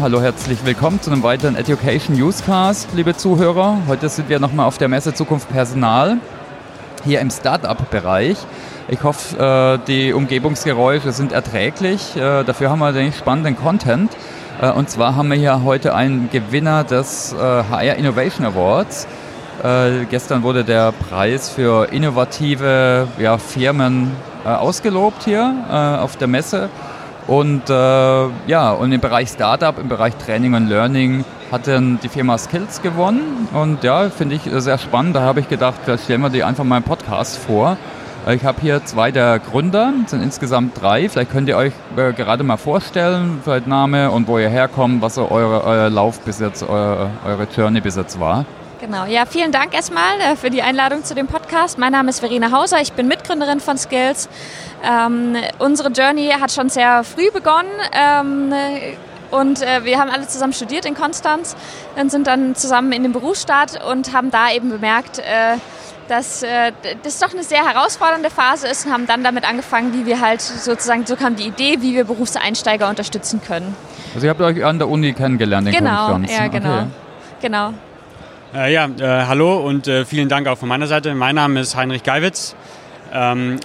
Hallo, herzlich willkommen zu einem weiteren Education Newscast, liebe Zuhörer. Heute sind wir nochmal auf der Messe Zukunft Personal, hier im Startup-Bereich. Ich hoffe, äh, die Umgebungsgeräusche sind erträglich. Äh, dafür haben wir den spannenden Content. Äh, und zwar haben wir hier heute einen Gewinner des HR Innovation Awards. Gestern wurde der Preis für innovative Firmen ausgelobt hier auf der Messe. Und äh, ja, und im Bereich Startup, im Bereich Training und Learning hat dann die Firma Skills gewonnen. Und ja, finde ich sehr spannend. Da habe ich gedacht, vielleicht stellen wir die einfach mal im Podcast vor. Ich habe hier zwei der Gründer, sind insgesamt drei. Vielleicht könnt ihr euch äh, gerade mal vorstellen, vielleicht Name und wo ihr herkommt, was so eure, euer Lauf bis jetzt, eure, eure Journey bis jetzt war. Genau, ja, vielen Dank erstmal äh, für die Einladung zu dem Podcast. Mein Name ist Verena Hauser, ich bin Mitgründerin von Skills. Ähm, unsere Journey hat schon sehr früh begonnen. Ähm, und äh, wir haben alle zusammen studiert in Konstanz und sind dann zusammen in den Berufsstaat und haben da eben bemerkt, äh, dass äh, das doch eine sehr herausfordernde Phase ist und haben dann damit angefangen, wie wir halt sozusagen, so kam die Idee, wie wir Berufseinsteiger unterstützen können. Also ihr habt euch an der Uni kennengelernt in genau, Konstanz? Ja, genau. Okay. genau. Äh, ja, äh, hallo und äh, vielen Dank auch von meiner Seite. Mein Name ist Heinrich Geiwitz ähm,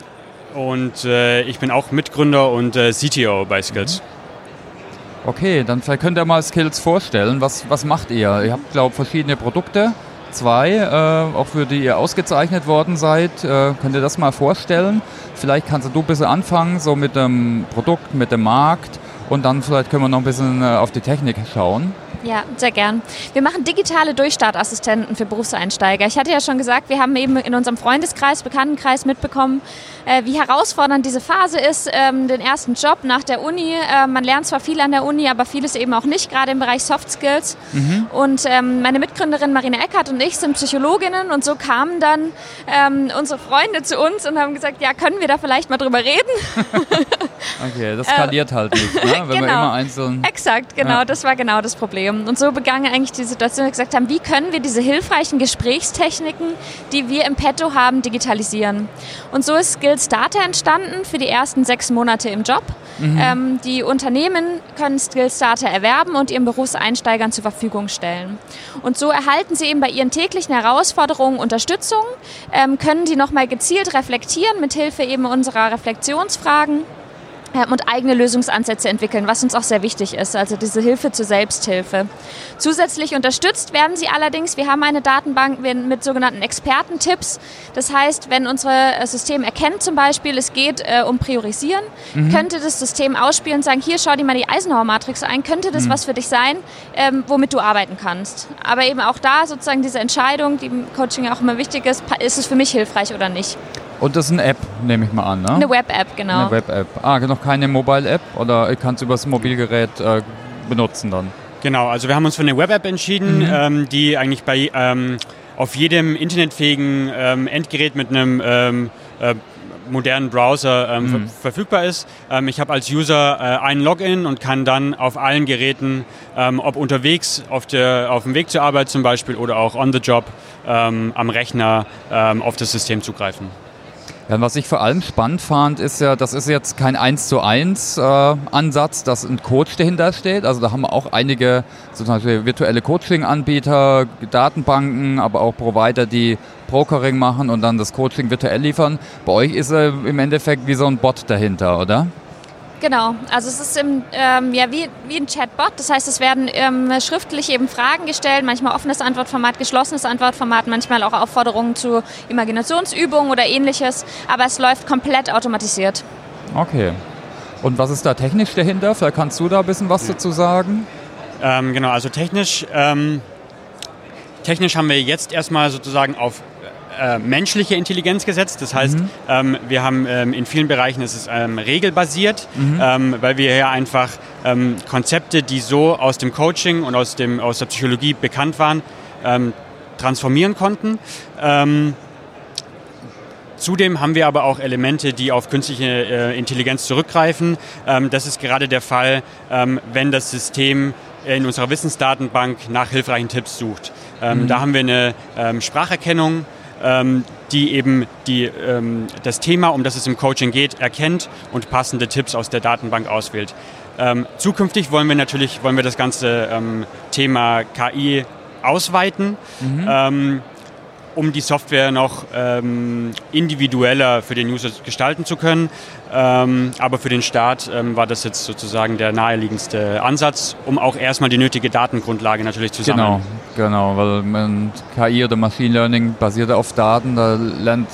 und äh, ich bin auch Mitgründer und äh, CTO bei Skills. Okay, dann vielleicht könnt ihr mal Skills vorstellen. Was, was macht ihr? Ihr habt, glaube ich, verschiedene Produkte, zwei, äh, auch für die ihr ausgezeichnet worden seid. könnt ihr das mal vorstellen? Vielleicht kannst du ein bisschen anfangen, so mit dem Produkt, mit dem Markt und dann vielleicht können wir noch ein bisschen auf die Technik schauen. Ja, sehr gern. Wir machen digitale Durchstartassistenten für Berufseinsteiger. Ich hatte ja schon gesagt, wir haben eben in unserem Freundeskreis, Bekanntenkreis mitbekommen, äh, wie herausfordernd diese Phase ist, ähm, den ersten Job nach der Uni. Äh, man lernt zwar viel an der Uni, aber vieles eben auch nicht, gerade im Bereich Soft Skills. Mhm. Und ähm, meine Mitgründerin Marina Eckert und ich sind Psychologinnen und so kamen dann ähm, unsere Freunde zu uns und haben gesagt, ja, können wir da vielleicht mal drüber reden? okay, das skaliert halt nicht, ne? wenn genau. man immer einzeln... Exakt, genau, ja. das war genau das Problem. Und so begann eigentlich die Situation, dass wir gesagt haben, wie können wir diese hilfreichen Gesprächstechniken, die wir im Petto haben, digitalisieren? Und so ist Skills Data entstanden für die ersten sechs Monate im Job. Mhm. Ähm, die Unternehmen können Skills Data erwerben und ihren Berufseinsteigern zur Verfügung stellen. Und so erhalten sie eben bei ihren täglichen Herausforderungen Unterstützung, ähm, können die nochmal gezielt reflektieren mit Hilfe eben unserer Reflexionsfragen und eigene Lösungsansätze entwickeln, was uns auch sehr wichtig ist, also diese Hilfe zur Selbsthilfe. Zusätzlich unterstützt werden sie allerdings, wir haben eine Datenbank mit sogenannten Expertentipps. Das heißt, wenn unser äh, System erkennt zum Beispiel, es geht äh, um Priorisieren, mhm. könnte das System ausspielen und sagen, hier schau dir mal die Eisenhower-Matrix ein, könnte das mhm. was für dich sein, ähm, womit du arbeiten kannst. Aber eben auch da sozusagen diese Entscheidung, die im Coaching auch immer wichtig ist, ist es für mich hilfreich oder nicht. Und das ist eine App, nehme ich mal an, ne? Eine Web-App, genau. Eine Web-App. Ah, noch keine Mobile-App oder ich kann es über das Mobilgerät äh, benutzen dann? Genau, also wir haben uns für eine Web-App entschieden, mhm. ähm, die eigentlich bei ähm, auf jedem internetfähigen ähm, Endgerät mit einem ähm, äh, modernen Browser ähm, mhm. ver verfügbar ist. Ähm, ich habe als User äh, einen Login und kann dann auf allen Geräten, ähm, ob unterwegs auf, der, auf dem Weg zur Arbeit zum Beispiel oder auch on the job ähm, am Rechner ähm, auf das System zugreifen. Ja, was ich vor allem spannend fand, ist ja, das ist jetzt kein 1 zu 1 äh, Ansatz, dass ein Coach dahinter steht. Also da haben wir auch einige zum Beispiel virtuelle Coaching-Anbieter, Datenbanken, aber auch Provider, die Brokering machen und dann das Coaching virtuell liefern. Bei euch ist er im Endeffekt wie so ein Bot dahinter, oder? Genau, also es ist im, ähm, ja, wie, wie ein Chatbot. Das heißt, es werden ähm, schriftlich eben Fragen gestellt, manchmal offenes Antwortformat, geschlossenes Antwortformat, manchmal auch Aufforderungen zu Imaginationsübungen oder ähnliches. Aber es läuft komplett automatisiert. Okay. Und was ist da technisch dahinter? Vielleicht kannst du da ein bisschen was dazu sagen? Ähm, genau, also technisch, ähm, technisch haben wir jetzt erstmal sozusagen auf äh, menschliche Intelligenz gesetzt. Das heißt, mhm. ähm, wir haben ähm, in vielen Bereichen ist es ähm, regelbasiert, mhm. Ähm, weil wir hier einfach ähm, Konzepte, die so aus dem Coaching und aus, dem, aus der Psychologie bekannt waren, transformieren konnten. Zudem haben wir aber auch Elemente, die auf künstliche äh, Intelligenz zurückgreifen. Ähm, das ist gerade der Fall, ähm, wenn das System in unserer Wissensdatenbank nach hilfreichen Tipps sucht. Ähm, mhm. Da haben wir eine Spracherkennung, die eben die, ähm, das Thema, um das es im Coaching geht, erkennt und passende Tipps aus der Datenbank auswählt. Ähm, zukünftig wollen wir natürlich wollen wir das ganze ähm, Thema KI ausweiten. Mhm. Ähm, um die Software noch ähm, individueller für den User gestalten zu können. Ähm, aber für den Start ähm, war das jetzt sozusagen der naheliegendste Ansatz, um auch erstmal die nötige Datengrundlage natürlich zu sammeln. Genau, genau weil KI oder Machine Learning basiert auf Daten, da lernt,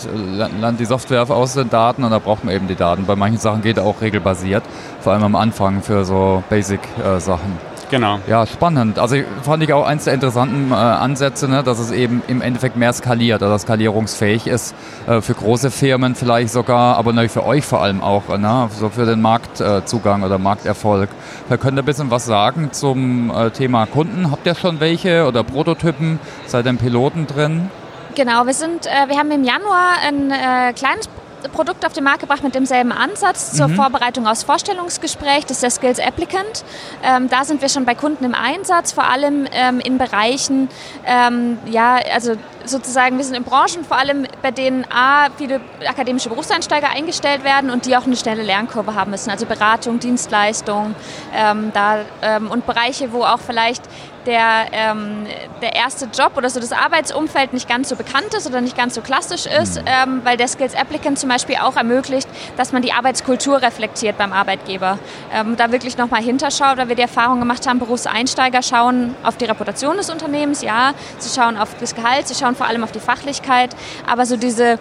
lernt die Software aus den Daten und da braucht man eben die Daten. Bei manchen Sachen geht auch regelbasiert, vor allem am Anfang für so Basic-Sachen. Genau. Ja, spannend. Also fand ich auch eins der interessanten äh, Ansätze, ne, dass es eben im Endeffekt mehr skaliert, oder skalierungsfähig ist äh, für große Firmen vielleicht sogar, aber natürlich für euch vor allem auch, ne, so für den Marktzugang äh, oder Markterfolg. Da könnt ihr ein bisschen was sagen zum äh, Thema Kunden. Habt ihr schon welche oder Prototypen? Seid ihr im Piloten drin? Genau, wir sind, äh, wir haben im Januar ein äh, kleines Produkt auf den Markt gebracht mit demselben Ansatz zur mhm. Vorbereitung aus Vorstellungsgespräch. Das ist der Skills Applicant. Ähm, da sind wir schon bei Kunden im Einsatz, vor allem ähm, in Bereichen, ähm, ja, also sozusagen, wir sind in Branchen vor allem, bei denen A, viele akademische Berufseinsteiger eingestellt werden und die auch eine schnelle Lernkurve haben müssen. Also Beratung, Dienstleistung ähm, da, ähm, und Bereiche, wo auch vielleicht der, ähm, der erste Job oder so das Arbeitsumfeld nicht ganz so bekannt ist oder nicht ganz so klassisch ist, mhm. ähm, weil der Skills Applicant zum Beispiel auch ermöglicht, dass man die Arbeitskultur reflektiert beim Arbeitgeber. Ähm, da wirklich nochmal hinterschaut, weil wir die Erfahrung gemacht haben, Berufseinsteiger schauen auf die Reputation des Unternehmens, ja, sie schauen auf das Gehalt, sie schauen vor allem auf die Fachlichkeit, aber so diese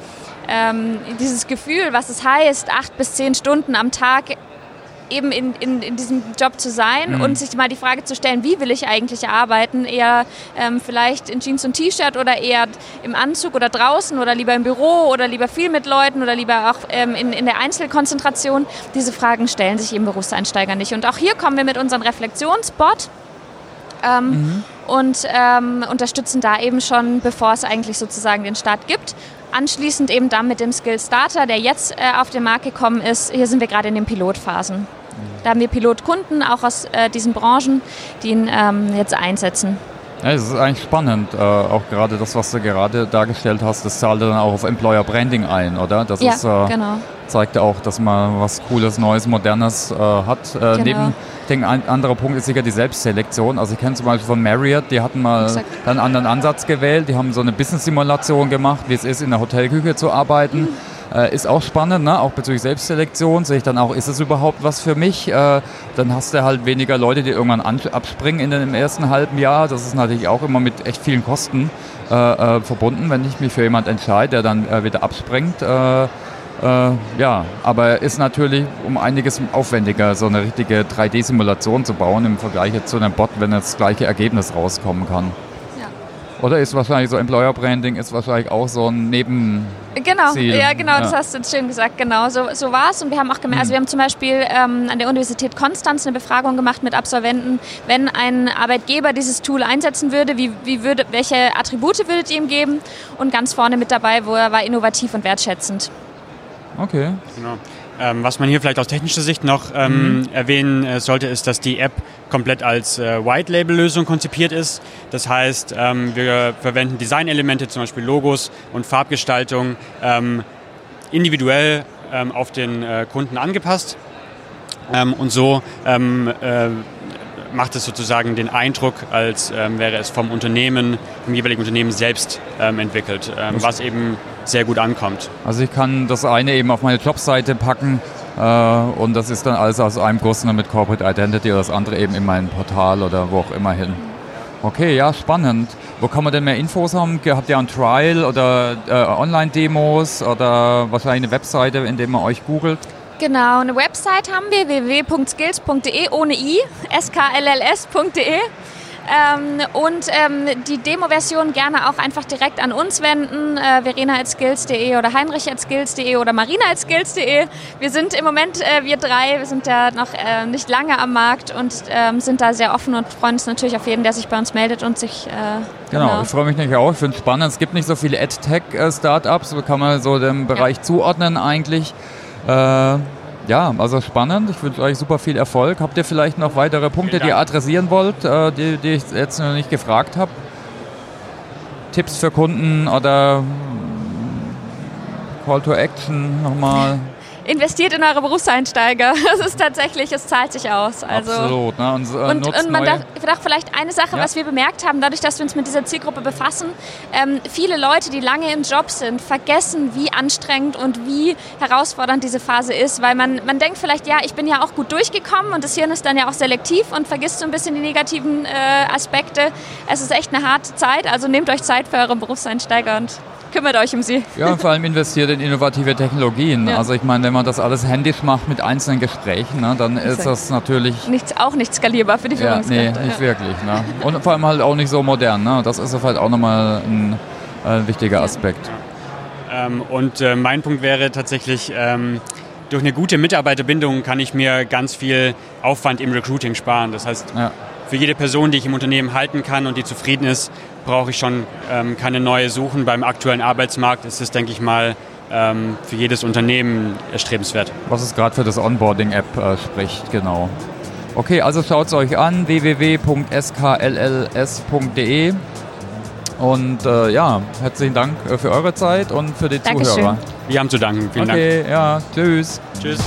ähm, dieses Gefühl, was es heißt, acht bis zehn Stunden am Tag eben in, in, in diesem Job zu sein mhm. und sich mal die Frage zu stellen, wie will ich eigentlich arbeiten? Eher ähm, vielleicht in Jeans und T-Shirt oder eher im Anzug oder draußen oder lieber im Büro oder lieber viel mit Leuten oder lieber auch ähm, in, in der Einzelkonzentration. Diese Fragen stellen sich eben Berufseinsteiger nicht. Und auch hier kommen wir mit unserem Reflexionsbot. Ähm, mhm. Und ähm, unterstützen da eben schon, bevor es eigentlich sozusagen den Start gibt. Anschließend eben dann mit dem Skill Starter, der jetzt äh, auf den Markt gekommen ist. Hier sind wir gerade in den Pilotphasen. Da haben wir Pilotkunden, auch aus äh, diesen Branchen, die ihn ähm, jetzt einsetzen. Ja, es ist eigentlich spannend, äh, auch gerade das, was du gerade dargestellt hast, das zahlt dann auch auf Employer Branding ein, oder? Das ja, ist, äh, genau. Zeigt auch, dass man was Cooles, Neues, Modernes äh, hat. Äh, genau. Neben dem ein anderer Punkt ist sicher die Selbstselektion. Also ich kenne zum Beispiel von Marriott, die hatten mal Exakt. einen anderen Ansatz gewählt. Die haben so eine Business-Simulation gemacht, wie es ist, in der Hotelküche zu arbeiten. Mhm äh, ist auch spannend, ne? auch bezüglich Selbstselektion. Sehe ich dann auch, ist es überhaupt was für mich? Äh, dann hast du halt weniger Leute, die irgendwann abspringen in dem ersten halben Jahr. Das ist natürlich auch immer mit echt vielen Kosten äh, äh verbunden, wenn ich mich für jemanden entscheide, der dann äh, wieder abspringt. Äh, ja, aber ist natürlich um einiges aufwendiger, so eine richtige 3D-Simulation zu bauen im Vergleich zu einem Bot, wenn das gleiche Ergebnis rauskommen kann. Oder ist wahrscheinlich so Employer Branding ist wahrscheinlich auch so ein Neben Genau, Ziel. ja genau, ja. das hast du jetzt schön gesagt, genau, so, so war es und wir haben auch gemerkt, also wir haben zum Beispiel ähm, an der Universität Konstanz eine Befragung gemacht mit Absolventen, wenn ein Arbeitgeber dieses Tool einsetzen würde, wie, wie würde, welche Attribute würdet ihr ihm geben und ganz vorne mit dabei, wo er war innovativ und wertschätzend. Okay. Genau. Ähm, was man hier vielleicht aus technischer Sicht noch ähm, mhm. erwähnen äh, sollte, ist, dass die App komplett als äh, White-Label-Lösung konzipiert ist. Das heißt, ähm, wir verwenden Designelemente, zum Beispiel Logos und Farbgestaltung, ähm, individuell ähm, auf den äh, Kunden angepasst. Ähm, und so äh, macht es sozusagen den Eindruck, als wäre es vom Unternehmen, vom jeweiligen Unternehmen selbst entwickelt, was eben sehr gut ankommt. Also ich kann das eine eben auf meine Jobseite packen äh, und das ist dann alles aus einem Guss mit Corporate Identity oder das andere eben in meinem Portal oder wo auch immer hin. Okay, ja, spannend. Wo kann man denn mehr Infos haben? Habt ihr ein Trial oder äh, Online-Demos oder wahrscheinlich eine Webseite, in der man euch googelt? Genau, eine Website haben wir, www.skills.de ohne i, skls.de. Ähm, und ähm, die Demo-Version gerne auch einfach direkt an uns wenden, äh, verena.skills.de oder heinrich.skills.de oder marina.skills.de. Wir sind im Moment, äh, wir drei, wir sind ja noch äh, nicht lange am Markt und ähm, sind da sehr offen und freuen uns natürlich auf jeden, der sich bei uns meldet und sich... Äh, genau, genau, ich freue mich natürlich auch, ich finde es spannend. Es gibt nicht so viele AdTech-Startups, so kann man so dem Bereich ja. zuordnen eigentlich. Ja, also spannend. Ich wünsche euch super viel Erfolg. Habt ihr vielleicht noch weitere Punkte, die ihr adressieren wollt, äh, die, die ich jetzt noch nicht gefragt habe? Tipps für Kunden oder Call to Action nochmal? Investiert in eure Berufseinsteiger. Das ist tatsächlich, es zahlt sich aus. Also Absolut. Ne? Und, äh, und, und man darf, darf, vielleicht eine Sache, ja. was wir bemerkt haben, dadurch, dass wir uns mit dieser Zielgruppe befassen, ähm, viele Leute, die lange im Job sind, vergessen, wie anstrengend und wie herausfordernd diese Phase ist, weil man, man denkt vielleicht, ja, ich bin ja auch gut durchgekommen und das Hirn ist dann ja auch selektiv und vergisst so ein bisschen die negativen äh, Aspekte. Es ist echt eine harte Zeit, also nehmt euch Zeit für eure Berufseinsteiger und kümmert euch um sie. Ja, und vor allem investiert in innovative Technologien. Ja. Also ich meine, wenn man das alles händisch macht mit einzelnen Gesprächen, ne, dann ist das natürlich... Nichts, auch nicht skalierbar für die Führungskräfte. Ja, nee, nicht ja. wirklich. Ne? Und vor allem halt auch nicht so modern. Ne? Das ist halt auch nochmal ein, ein wichtiger Aspekt. Ähm, und äh, mein Punkt wäre tatsächlich... Ähm, durch eine gute Mitarbeiterbindung kann ich mir ganz viel Aufwand im Recruiting sparen. Das heißt, ja. Für jede Person, die ich im Unternehmen halten kann und die zufrieden ist, brauche ich schon ähm, keine neue suchen. Beim aktuellen Arbeitsmarkt ist es, denke ich mal, ähm, für jedes Unternehmen erstrebenswert. Was es gerade für das Onboarding-App äh, spricht, genau. Okay, also schaut es euch an, www.sklls.de und äh, ja, herzlichen Dank äh, für eure Zeit und für die Dankeschön. Zuhörer. Wir haben zu danken. Vielen okay, Dank. Okay, ja, tschüss. Tschüss.